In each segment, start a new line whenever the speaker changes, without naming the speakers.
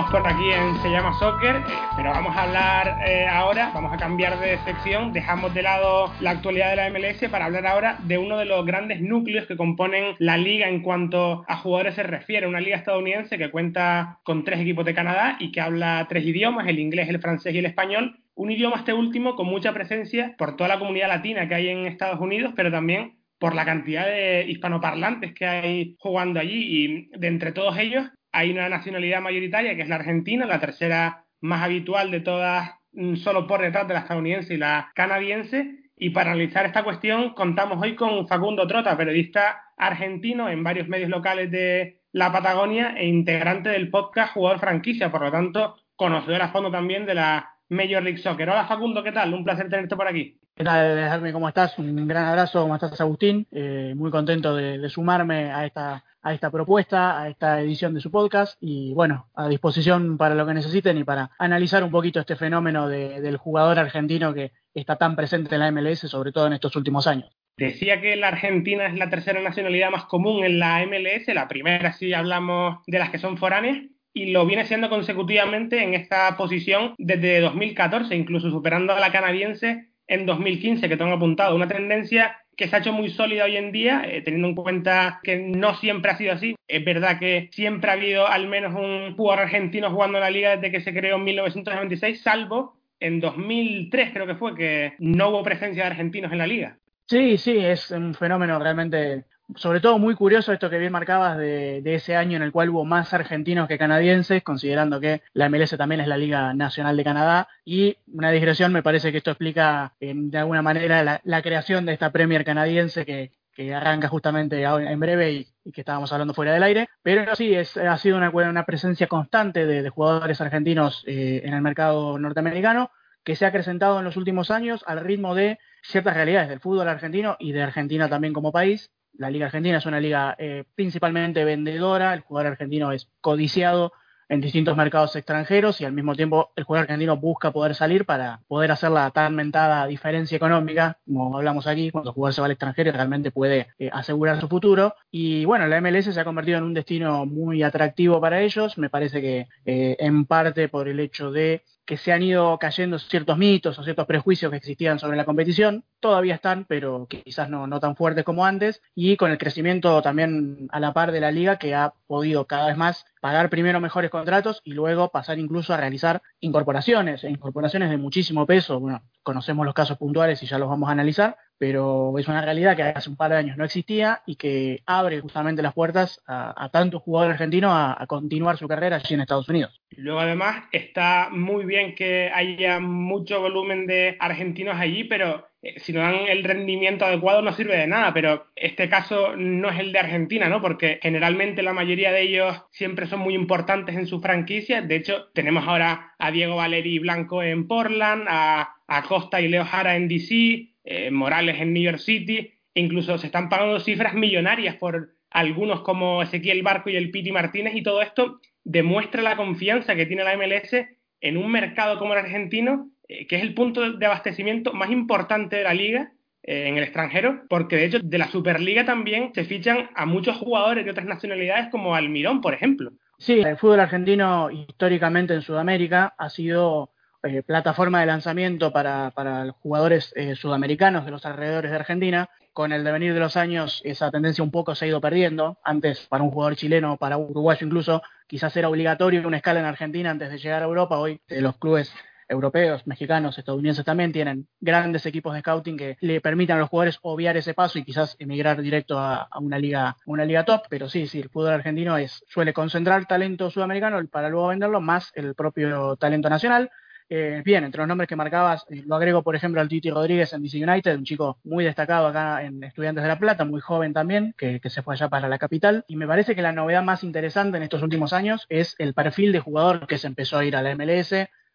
Seguimos por aquí en Se llama Soccer, eh, pero vamos a hablar eh, ahora, vamos a cambiar de sección, dejamos de lado la actualidad de la MLS para hablar ahora de uno de los grandes núcleos que componen la liga en cuanto a jugadores se refiere, una liga estadounidense que cuenta con tres equipos de Canadá y que habla tres idiomas, el inglés, el francés y el español, un idioma este último con mucha presencia por toda la comunidad latina que hay en Estados Unidos, pero también por la cantidad de hispanoparlantes que hay jugando allí y de entre todos ellos hay una nacionalidad mayoritaria que es la argentina, la tercera más habitual de todas, mm, solo por detrás de la estadounidense y la canadiense. Y para analizar esta cuestión contamos hoy con Facundo Trota, periodista argentino en varios medios locales de la Patagonia e integrante del podcast Jugador Franquicia, por lo tanto, conocedor a fondo también de la Major League Soccer. Hola Facundo, ¿qué tal? Un placer tenerte por aquí.
¿Qué tal, Dejarme? ¿Cómo estás? Un gran abrazo, ¿cómo estás, Agustín? Eh, muy contento de sumarme a esta a esta propuesta, a esta edición de su podcast y bueno, a disposición para lo que necesiten y para analizar un poquito este fenómeno del jugador argentino que está tan presente en la MLS, sobre todo en estos últimos años.
Decía que la Argentina es la tercera nacionalidad más común en la MLS, la primera si hablamos de las que son foráneas, y lo viene siendo consecutivamente en esta posición desde 2014, incluso superando a la canadiense en 2015, que tengo apuntado. Una tendencia que se ha hecho muy sólida hoy en día, eh, teniendo en cuenta que no siempre ha sido así. Es verdad que siempre ha habido al menos un jugador argentino jugando en la liga desde que se creó en 1996, salvo en 2003 creo que fue que no hubo presencia de argentinos en la liga.
Sí, sí, es un fenómeno realmente sobre todo muy curioso esto que bien marcabas de, ese año en el cual hubo más argentinos que canadienses, considerando que la MLS también es la Liga Nacional de Canadá. Y una digresión, me parece que esto explica eh, de alguna manera la, creación de esta Premier canadiense que, arranca justamente en breve y, que estábamos hablando fuera del aire. Pero sí, es, ha sido una, una presencia constante de, jugadores argentinos eh, en el mercado norteamericano que se ha acrecentado en los últimos años al ritmo de ciertas realidades del fútbol argentino y de Argentina también como país la Liga Argentina es una liga eh, principalmente vendedora, el jugador argentino es codiciado en distintos mercados extranjeros y al mismo tiempo el jugador argentino busca poder salir para poder hacer la tan mentada diferencia económica, como hablamos aquí, cuando el jugador se va al extranjero y realmente puede eh, asegurar su futuro. Y bueno, la MLS se ha convertido en un destino muy atractivo para ellos, me parece que eh, en parte por el hecho de que se han ido cayendo ciertos mitos o ciertos prejuicios que existían sobre la competición, todavía están, pero quizás no, no tan fuertes como antes, y con el crecimiento también a la par de la liga que ha podido cada vez más pagar primero mejores contratos y luego pasar incluso a realizar incorporaciones, e incorporaciones de muchísimo peso. Bueno, conocemos los casos puntuales y ya los vamos a analizar, pero es una realidad que hace un par de años no existía y que abre justamente las puertas a, tantos jugadores argentinos a, continuar su carrera allí en Estados Unidos.
Luego además está muy bien que haya mucho volumen de argentinos allí, pero eh, si no dan el rendimiento adecuado no sirve de nada, pero este caso no es el de Argentina, ¿no? Porque generalmente la mayoría de ellos siempre son muy importantes en su franquicia. De hecho, tenemos ahora a Diego Valeri Blanco en Portland, a, a Costa y Leo Jara en DC, eh, Morales en New York City, incluso se están pagando cifras millonarias por algunos como Ezequiel Barco y el Piti Martínez y todo esto demuestra la confianza que tiene la MLS en un mercado como el argentino, eh, que es el punto de abastecimiento más importante de la liga eh, en el extranjero, porque de hecho de la Superliga también se fichan a muchos jugadores de otras nacionalidades como Almirón, por ejemplo.
Sí, el fútbol argentino históricamente en Sudamérica ha sido eh, plataforma de lanzamiento para, para jugadores eh, sudamericanos de los alrededores de Argentina. Con el devenir de los años, esa tendencia un poco se ha ido perdiendo. Antes, para un jugador chileno, para un uruguayo incluso, quizás era obligatorio una escala en Argentina antes de llegar a Europa. Hoy eh, los clubes europeos, mexicanos, estadounidenses también tienen grandes equipos de scouting que le permitan a los jugadores obviar ese paso y quizás emigrar directo a, una liga una liga top, pero sí, sí, el fútbol argentino es suele concentrar talento sudamericano para luego venderlo más el propio talento nacional. Eh, bien, entre los nombres que marcabas, eh, lo agrego, por ejemplo, al Titi Rodríguez en DC United, un chico muy destacado acá en Estudiantes de La Plata, muy joven también, que, que, se fue allá para la capital. Y me parece que la novedad más interesante en estos últimos años es el perfil de jugador que se empezó a ir a la MLS,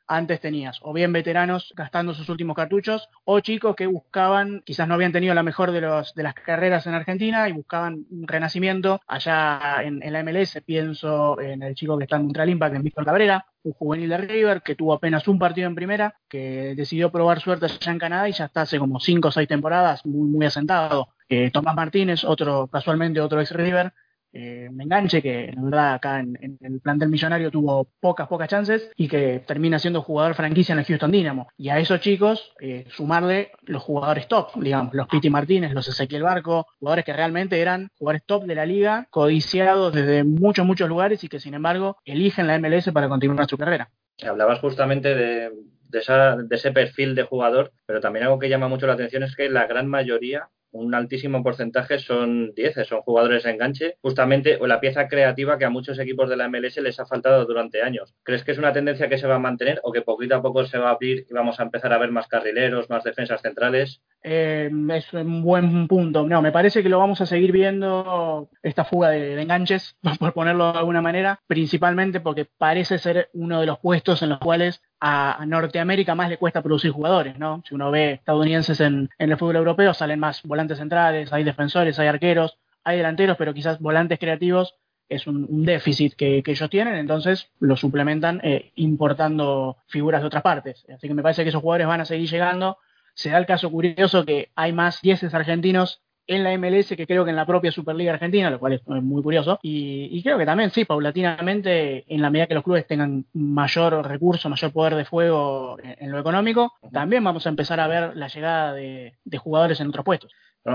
antes tenías o bien veteranos gastando sus últimos cartuchos o chicos que buscaban, quizás no habían tenido la mejor de, los, de las carreras en Argentina y buscaban un renacimiento allá en, la MLS. Pienso en el chico que está en Montreal Impact, en Víctor Cabrera, un juvenil de River que tuvo apenas un partido en primera, que decidió probar suerte allá en Canadá y ya está hace como cinco o seis temporadas muy, muy asentado. Eh, Tomás Martínez, otro, casualmente otro ex River, eh, me enganche, que la verdad acá en, el plantel millonario tuvo pocas, pocas chances y que termina siendo jugador franquicia en el Houston Dynamo. Y a esos chicos, eh, sumarle los jugadores top, digamos, los Piti Martínez, los Ezequiel Barco, jugadores que realmente eran jugadores top de la liga, codiciados desde muchos, muchos lugares y que sin embargo eligen la MLS para continuar su carrera.
Hablabas justamente de, de, de, ese perfil de jugador, pero también algo que llama mucho la atención es que la gran mayoría un altísimo porcentaje son 10, son jugadores de enganche, justamente o la pieza creativa que a muchos equipos de la MLS les ha faltado durante años. ¿Crees que es una tendencia que se va a mantener o que poquito a poco se va a abrir y vamos a empezar a ver más carrileros, más defensas centrales?
Eh, es un buen punto. No, me parece que lo vamos a seguir viendo esta fuga de, enganches, por ponerlo de alguna manera, principalmente porque parece ser uno de los puestos en los cuales a, Norteamérica más le cuesta producir jugadores, ¿no? Si uno ve estadounidenses en, el fútbol europeo, salen más volantes centrales, hay defensores, hay arqueros, hay delanteros, pero quizás volantes creativos es un, déficit que, ellos tienen, entonces lo suplementan eh, importando figuras de otras partes. Así que me parece que esos jugadores van a seguir llegando se da el caso curioso que hay más dieces argentinos en la MLS que creo que en la propia Superliga Argentina, lo cual es muy curioso. Y, creo que también, sí, paulatinamente, en la medida que los clubes tengan mayor recurso, mayor poder de fuego en, lo económico, también vamos a empezar a ver la llegada de jugadores en otros puestos.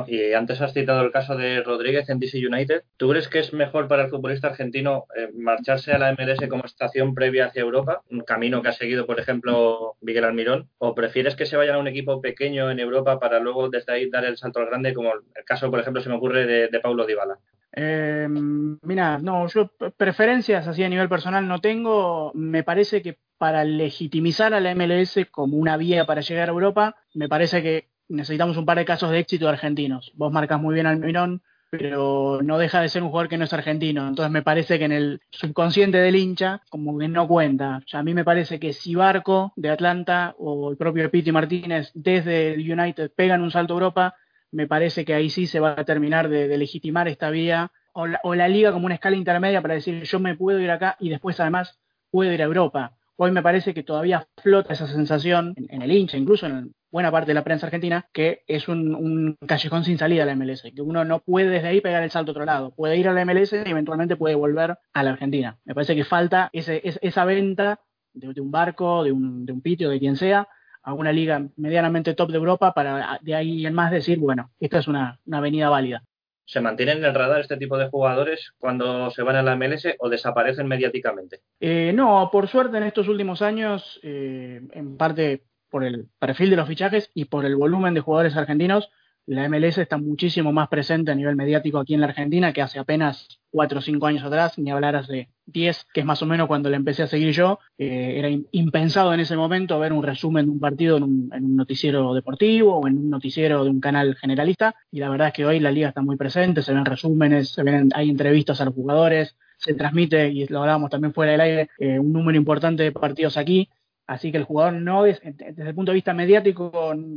Y antes has citado el caso de Rodríguez en DC United. ¿Tú crees que es mejor para el futbolista argentino eh, marcharse a la MLS como estación previa hacia Europa, un camino que ha seguido, por ejemplo, Miguel Almirón? ¿O prefieres que se vayan a un equipo pequeño en Europa para luego desde ahí dar el salto al grande, como el caso, por ejemplo, se me ocurre de, Paulo Dybala?
Eh, mira, no, yo preferencias así a nivel personal no tengo. Me parece que para legitimizar a la MLS como una vía para llegar a Europa, me parece que necesitamos un par de casos de éxito argentinos. Vos marcas muy bien al Mirón, pero no deja de ser un jugador que no es argentino. Entonces me parece que en el subconsciente del hincha, como que no cuenta. a mí me parece que si Barco de Atlanta o el propio Piti Martínez desde el United pegan un salto a Europa, me parece que ahí sí se va a terminar de, legitimar esta vía o la, liga como una escala intermedia para decir yo me puedo ir acá y después además puedo ir a Europa. Hoy me parece que todavía flota esa sensación en, el hincha, incluso en buena parte de la prensa argentina, que es un, callejón sin salida a la MLS, que uno no puede desde ahí pegar el salto a otro lado. Puede ir a la MLS y eventualmente puede volver a la Argentina. Me parece que falta ese, esa venta de, un barco, de un, de un pitio, de quien sea, a una liga medianamente top de Europa para de ahí en más decir, bueno, esta es una, una avenida válida.
¿Se mantienen en el radar este tipo de jugadores cuando se van a la MLS o desaparecen mediáticamente?
Eh, no, por suerte en estos últimos años, eh, en parte por el perfil de los fichajes y por el volumen de jugadores argentinos, la MLS está muchísimo más presente a nivel mediático aquí en la Argentina que hace apenas cuatro o cinco años atrás, ni hablar hace diez, que es más o menos cuando le empecé a seguir yo. Eh, era impensado en ese momento ver un resumen de un partido en un, noticiero deportivo o en un noticiero de un canal generalista. Y la verdad es que hoy la liga está muy presente, se ven resúmenes, se ven, hay entrevistas a los jugadores, se transmite, y lo hablábamos también fuera del aire, eh, un número importante de partidos aquí. Así que el jugador no, desde el punto de vista mediático,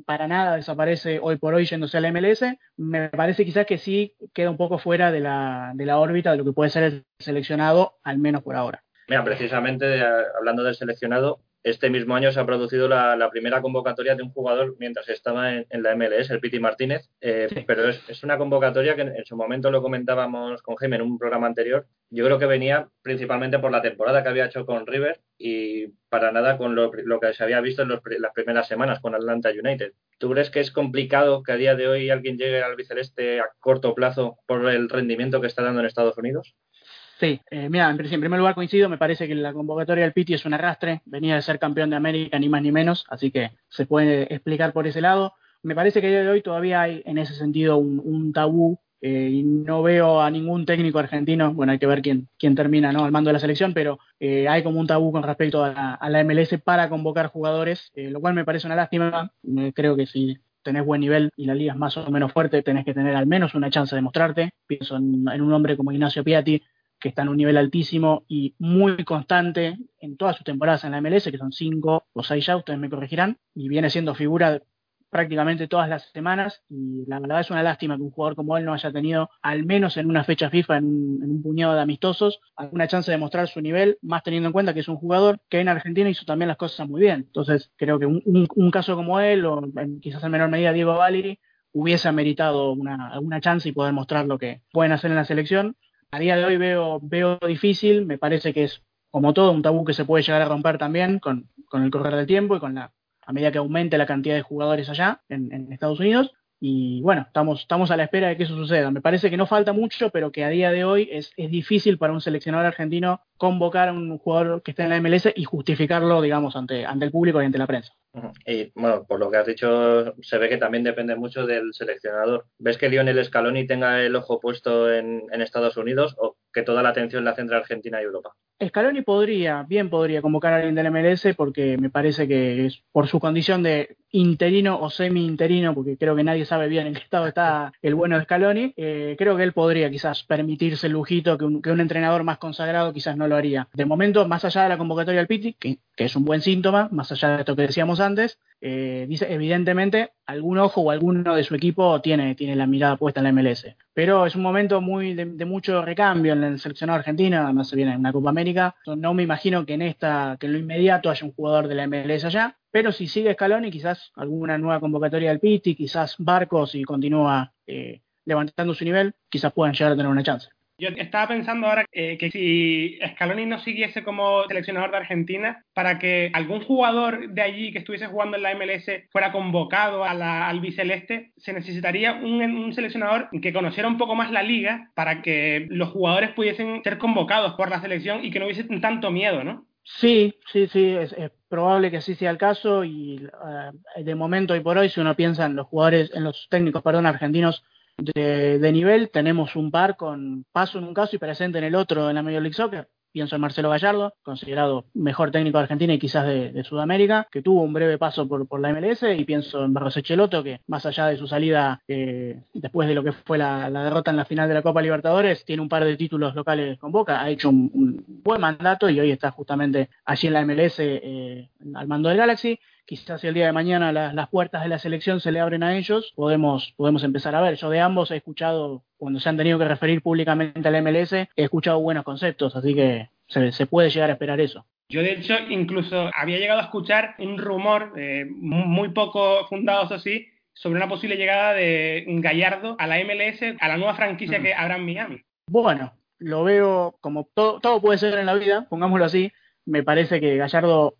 para nada desaparece hoy por hoy yéndose al MLS. Me parece quizás que sí queda un poco fuera de la, de la órbita de lo que puede ser el seleccionado, al menos por ahora.
Mira, precisamente eh, hablando del seleccionado, este mismo año se ha producido la, primera convocatoria de un jugador mientras estaba en, la MLS, el Piti Martínez, eh, pero es, una convocatoria que en, su momento lo comentábamos con Jaime en un programa anterior. Yo creo que venía principalmente por la temporada que había hecho con River y para nada con lo, que se había visto en las primeras semanas con Atlanta United. ¿Tú crees que es complicado que a día de hoy alguien llegue al biceleste a corto plazo por el rendimiento que está dando en Estados Unidos?
Sí, eh, mira, en primer lugar coincido, me parece que la convocatoria del Piti es un arrastre, venía de ser campeón de América, ni más ni menos, así que se puede explicar por ese lado. Me parece que a día de hoy todavía hay en ese sentido un, tabú eh, y no veo a ningún técnico argentino, bueno, hay que ver quién, quién termina ¿no? al mando de la selección, pero eh, hay como un tabú con respecto a la, MLS para convocar jugadores, eh, lo cual me parece una lástima. creo que si tenés buen nivel y la liga es más o menos fuerte, tenés que tener al menos una chance de mostrarte. Pienso en, en un hombre como Ignacio Piatti, que está en un nivel altísimo y muy constante en todas sus temporadas en la MLS, que son cinco o seis ya, ustedes me corregirán, y viene siendo figura prácticamente todas las semanas y la verdad es una lástima que un jugador como él no haya tenido, al menos en una fecha FIFA, en, un puñado de amistosos, alguna chance de mostrar su nivel, más teniendo en cuenta que es un jugador que en Argentina hizo también las cosas muy bien. Entonces creo que un, caso como él, o quizás en menor medida Diego Valeri, hubiese meritado una, alguna chance y poder mostrar lo que pueden hacer en la selección a día de hoy veo, veo difícil, me parece que es como todo un tabú que se puede llegar a romper también con, con el correr del tiempo y con la a medida que aumente la cantidad de jugadores allá en, en Estados Unidos. Y bueno, estamos, estamos a la espera de que eso suceda. Me parece que no falta mucho, pero que a día de hoy es, es difícil para un seleccionador argentino convocar a un jugador que esté en la MLS y justificarlo, digamos, ante, ante el público y ante la prensa.
Y bueno, por lo que has dicho, se ve que también depende mucho del seleccionador. ¿Ves que Lionel Scaloni tenga el ojo puesto en, en Estados Unidos o que toda la atención la centra Argentina y Europa?
Scaloni podría, bien podría convocar a alguien del MLS porque me parece que es por su condición de interino o semi-interino, porque creo que nadie sabe bien en qué estado está el bueno de Scaloni, eh, creo que él podría quizás permitirse el lujito que un, entrenador más consagrado quizás no lo haría. De momento, más allá de la convocatoria del Piti, que, es un buen síntoma, más allá de esto que decíamos antes, eh, dice, evidentemente, algún ojo o alguno de su equipo tiene, tiene la mirada puesta en la MLS. Pero es un momento muy de, mucho recambio en el seleccionado argentino, además se viene en una Copa América. No me imagino que en esta, que en lo inmediato haya un jugador de la MLS allá. Pero si sigue Scaloni, quizás alguna nueva convocatoria del Piti, quizás Barcos y continúa eh, levantando su nivel, quizás puedan llegar a tener una chance.
Yo estaba pensando ahora eh, que si Scaloni no siguiese como seleccionador de Argentina, para que algún jugador de allí que estuviese jugando en la MLS fuera convocado a la, al biceleste, se necesitaría un, un, seleccionador que conociera un poco más la liga para que los jugadores pudiesen ser convocados por la selección y que no hubiesen tanto miedo, ¿no?
Sí, sí, sí, es, probable que así sea el caso y uh, de momento y por hoy, si uno piensa en los jugadores, en los técnicos, perdón, argentinos de, nivel. Tenemos un par con paso en un caso y presente en el otro en la Major League Soccer. Pienso en Marcelo Gallardo, considerado mejor técnico de Argentina y quizás de, Sudamérica, que tuvo un breve paso por, la MLS, y pienso en Barros Echeloto, que más allá de su salida eh, después de lo que fue la, derrota en la final de la Copa Libertadores, tiene un par de títulos locales con Boca, ha hecho un, buen mandato y hoy está justamente allí en la MLS eh, al mando del Galaxy quizás el día de mañana las puertas de la selección se le abren a ellos, podemos, podemos empezar a ver. Yo de ambos he escuchado, cuando se han tenido que referir públicamente al MLS, he escuchado buenos conceptos, así que se, puede llegar a esperar eso.
Yo, de hecho, incluso había llegado a escuchar un rumor, eh, muy poco fundado, eso sí, sobre una posible llegada de Gallardo a la MLS, a la nueva franquicia que habrá en Miami.
Bueno, lo veo como todo, todo puede ser en la vida, pongámoslo así. Me parece que Gallardo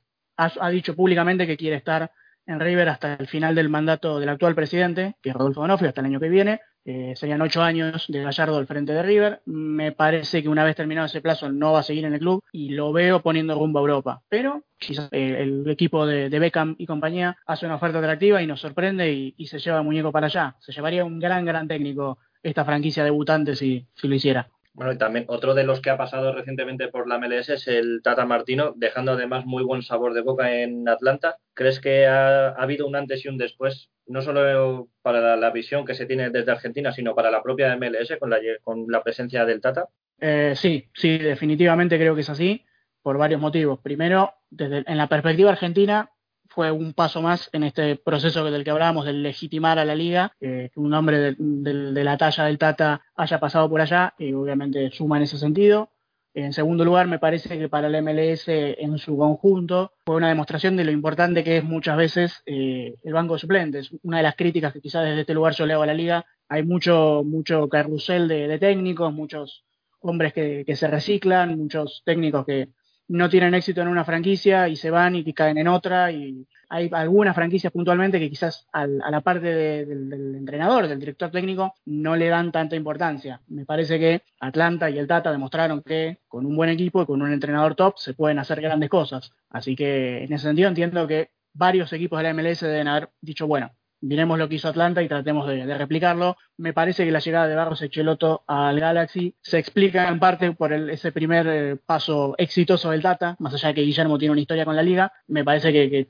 ha, dicho públicamente que quiere estar en River hasta el final del mandato del actual presidente, que es Rodolfo Donofrio, hasta el año que viene. Eh, serían ocho años de Gallardo al frente de River. Me parece que una vez terminado ese plazo no va a seguir en el club y lo veo poniendo rumbo a Europa. Pero quizás eh, el equipo de, Beckham y compañía hace una oferta atractiva y nos sorprende y, se lleva a muñeco para allá. Se llevaría un gran, gran técnico esta franquicia debutante si lo hiciera.
Bueno, y también otro de los que ha pasado recientemente por la MLS es el Tata Martino, dejando además muy buen sabor de boca en Atlanta. ¿Crees que ha, habido un antes y un después, no solo para la, visión que se tiene desde Argentina, sino para la propia MLS con la, con la presencia del Tata?
Eh, sí, sí, definitivamente creo que es así, por varios motivos. Primero, desde, en la perspectiva argentina, fue un paso más en este proceso del que hablábamos, de legitimar a la liga, que un hombre de, la talla del Tata haya pasado por allá, y obviamente suma en ese sentido. En segundo lugar, me parece que para el MLS en su conjunto fue una demostración de lo importante que es muchas veces eh, el banco de suplentes. Una de las críticas que quizás desde este lugar yo le hago a la liga, hay mucho, mucho carrusel de, técnicos, muchos hombres que se reciclan, muchos técnicos que, no tienen éxito en una franquicia y se van y caen en otra y hay algunas franquicias puntualmente que quizás a la parte del entrenador, del director técnico, no le dan tanta importancia. Me parece que Atlanta y el Tata demostraron que con un buen equipo y con un entrenador top se pueden hacer grandes cosas. Así que en ese sentido entiendo que varios equipos de la MLS deben haber dicho, bueno, miremos lo que hizo Atlanta y tratemos de, replicarlo. Me parece que la llegada de Barros Echeloto al Galaxy se explica en parte por ese primer eh, paso exitoso del Tata, más allá de que Guillermo tiene una historia con la liga, me parece que,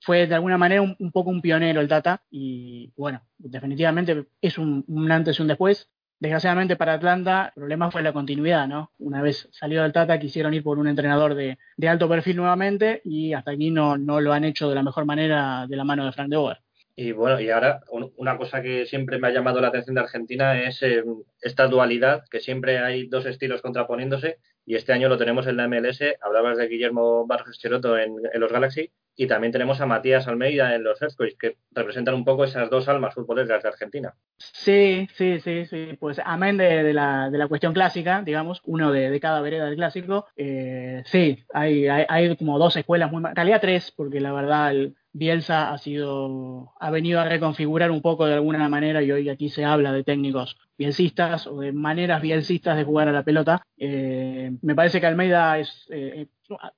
fue de alguna manera un, poco un pionero el Tata y bueno, definitivamente es un, antes y un después. Desgraciadamente para Atlanta, el problema fue la continuidad, ¿no? Una vez salió del Tata, quisieron ir por un entrenador de, alto perfil nuevamente y hasta aquí no, no lo han hecho de la mejor manera de la mano de Frank de Boer.
Y bueno, y ahora una cosa que siempre me ha llamado la atención de Argentina es eh, esta dualidad, que siempre hay dos estilos contraponiéndose, y este año lo tenemos en la MLS. Hablabas de Guillermo Vargas Cheroto en, los Galaxy, y también tenemos a Matías Almeida en los Earthquakes, que representan un poco esas dos almas futboleras de Argentina.
Sí, sí, sí, sí. Pues amén de, la, de la cuestión clásica, digamos, uno de, cada vereda del clásico, eh, sí, hay, hay, hay, como dos escuelas muy... En realidad tres, porque la verdad... El, Bielsa ha sido, ha venido a reconfigurar un poco de alguna manera y hoy aquí se habla de técnicos bielsistas o de maneras bielsistas de jugar a la pelota. Eh, me parece que Almeida es, eh,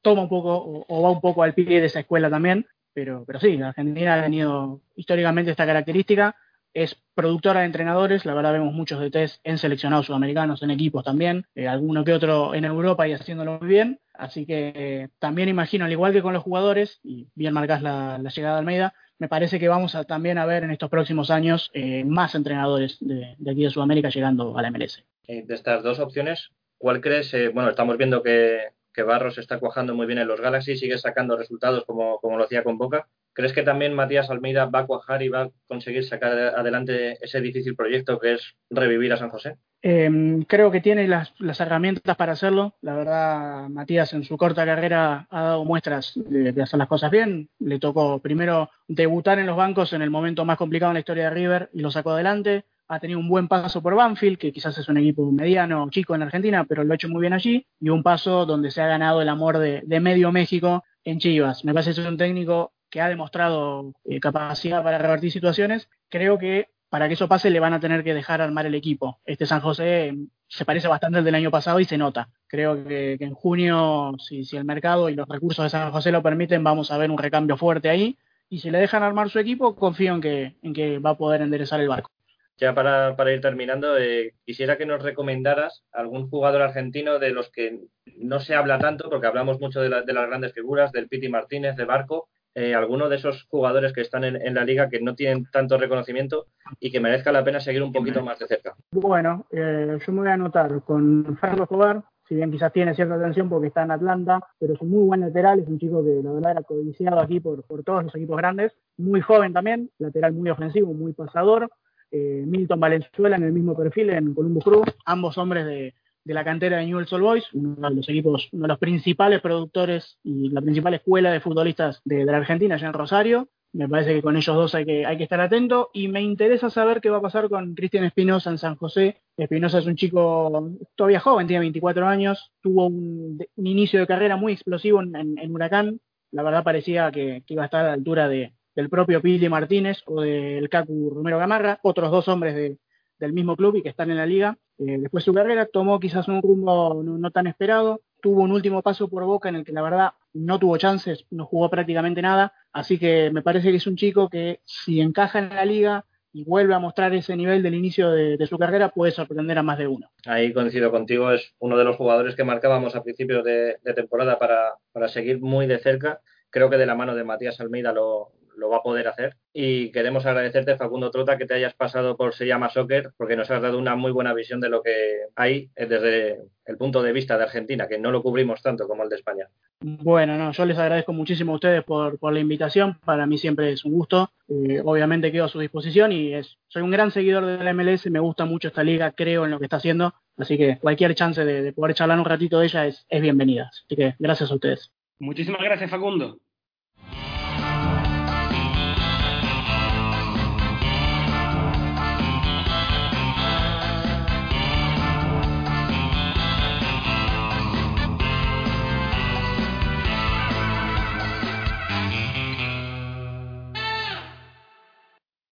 toma un poco o, va un poco al pie de esa escuela también, pero, pero sí, la Argentina ha tenido históricamente esta característica. Es productora de entrenadores, la verdad vemos muchos de test en seleccionados sudamericanos, en equipos también, eh, alguno que otro en Europa y haciéndolo muy bien. Así que eh, también imagino, al igual que con los jugadores, y bien marcas la, llegada de Almeida, me parece que vamos a también a ver en estos próximos años eh, más entrenadores de, aquí de Sudamérica llegando a la MLS.
De estas dos opciones, ¿cuál crees? Eh, bueno, estamos viendo que, que, Barros está cuajando muy bien en los Galaxy, sigue sacando resultados como, como lo hacía con Boca. ¿Crees que también Matías Almeida va a cuajar y va a conseguir sacar adelante ese difícil proyecto que es revivir a San José?
Em, creo que tiene las, herramientas para hacerlo. La verdad, Matías en su corta carrera ha dado muestras de, hacer las cosas bien. Le tocó primero debutar en los bancos en el momento más complicado en la historia de River y lo sacó adelante. Ha tenido un buen paso por Banfield, que quizás es un equipo mediano, chico en Argentina, pero lo ha hecho muy bien allí. Y un paso donde se ha ganado el amor de, medio México en Chivas. Me parece que es un técnico que ha demostrado eh, capacidad para revertir situaciones. Creo que para que eso pase le van a tener que dejar armar el equipo. Este San José mm, se parece bastante al del año pasado y se nota. Creo que, en junio, si, el mercado y los recursos de San José lo permiten, vamos a ver un recambio fuerte ahí. Y si le dejan armar su equipo, confío en que, en que va a poder enderezar el barco.
Ya para, ir terminando, eh, quisiera que nos recomendaras algún jugador argentino de los que no se habla tanto, porque hablamos mucho de las grandes figuras, del Piti Martínez, de Barco, eh, alguno de esos jugadores que están en, la liga que no tienen tanto reconocimiento y que merezca la pena seguir un poquito más de cerca?
Bueno, eh, yo me voy a anotar con Franco Escobar, si bien quizás tiene cierta atención porque está en Atlanta, pero es un muy buen lateral, es un chico que la verdad era codiciado aquí por, por todos los equipos grandes, muy joven también, lateral muy ofensivo, muy pasador. Eh, Milton Valenzuela en el mismo perfil en Columbus Crew, ambos hombres de, de la cantera de Newell's Old Boys, uno de los equipos, uno de los principales productores y la principal escuela de futbolistas de, la Argentina, allá en Rosario. Me parece que con ellos dos hay que, hay que estar atento y me interesa saber qué va a pasar con Cristian Espinosa en San José. Espinosa es un chico todavía joven, tiene 24 años, tuvo un, inicio de carrera muy explosivo en, Huracán. La verdad parecía que, iba a estar a la altura de, del propio Pili Martínez o del Cacu Romero Gamarra, otros dos hombres de, del mismo club y que están en la liga. Eh, después su carrera tomó quizás un rumbo no, tan esperado, tuvo un último paso por Boca en el que la verdad no tuvo chances, no jugó prácticamente nada, así que me parece que es un chico que si encaja en la liga y vuelve a mostrar ese nivel del inicio de, su carrera, puede sorprender a más de uno.
Ahí coincido contigo, es uno de los jugadores que marcábamos a principios de, temporada para, para seguir muy de cerca. Creo que de la mano de Matías Almeida lo, lo va a poder hacer. Y queremos agradecerte, Facundo Trota, que te hayas pasado por Se llama Soccer, porque nos has dado una muy buena visión de lo que hay desde el punto de vista de Argentina, que no lo cubrimos tanto como el de España.
Bueno, no, yo les agradezco muchísimo a ustedes por, la invitación. Para mí siempre es un gusto. Eh, obviamente quedo a su disposición y es, soy un gran seguidor de la MLS, me gusta mucho esta liga, creo en lo que está haciendo. Así que cualquier chance de, poder charlar un ratito de ella es, es bienvenida. Así que gracias a ustedes.
Muchísimas gracias, Facundo.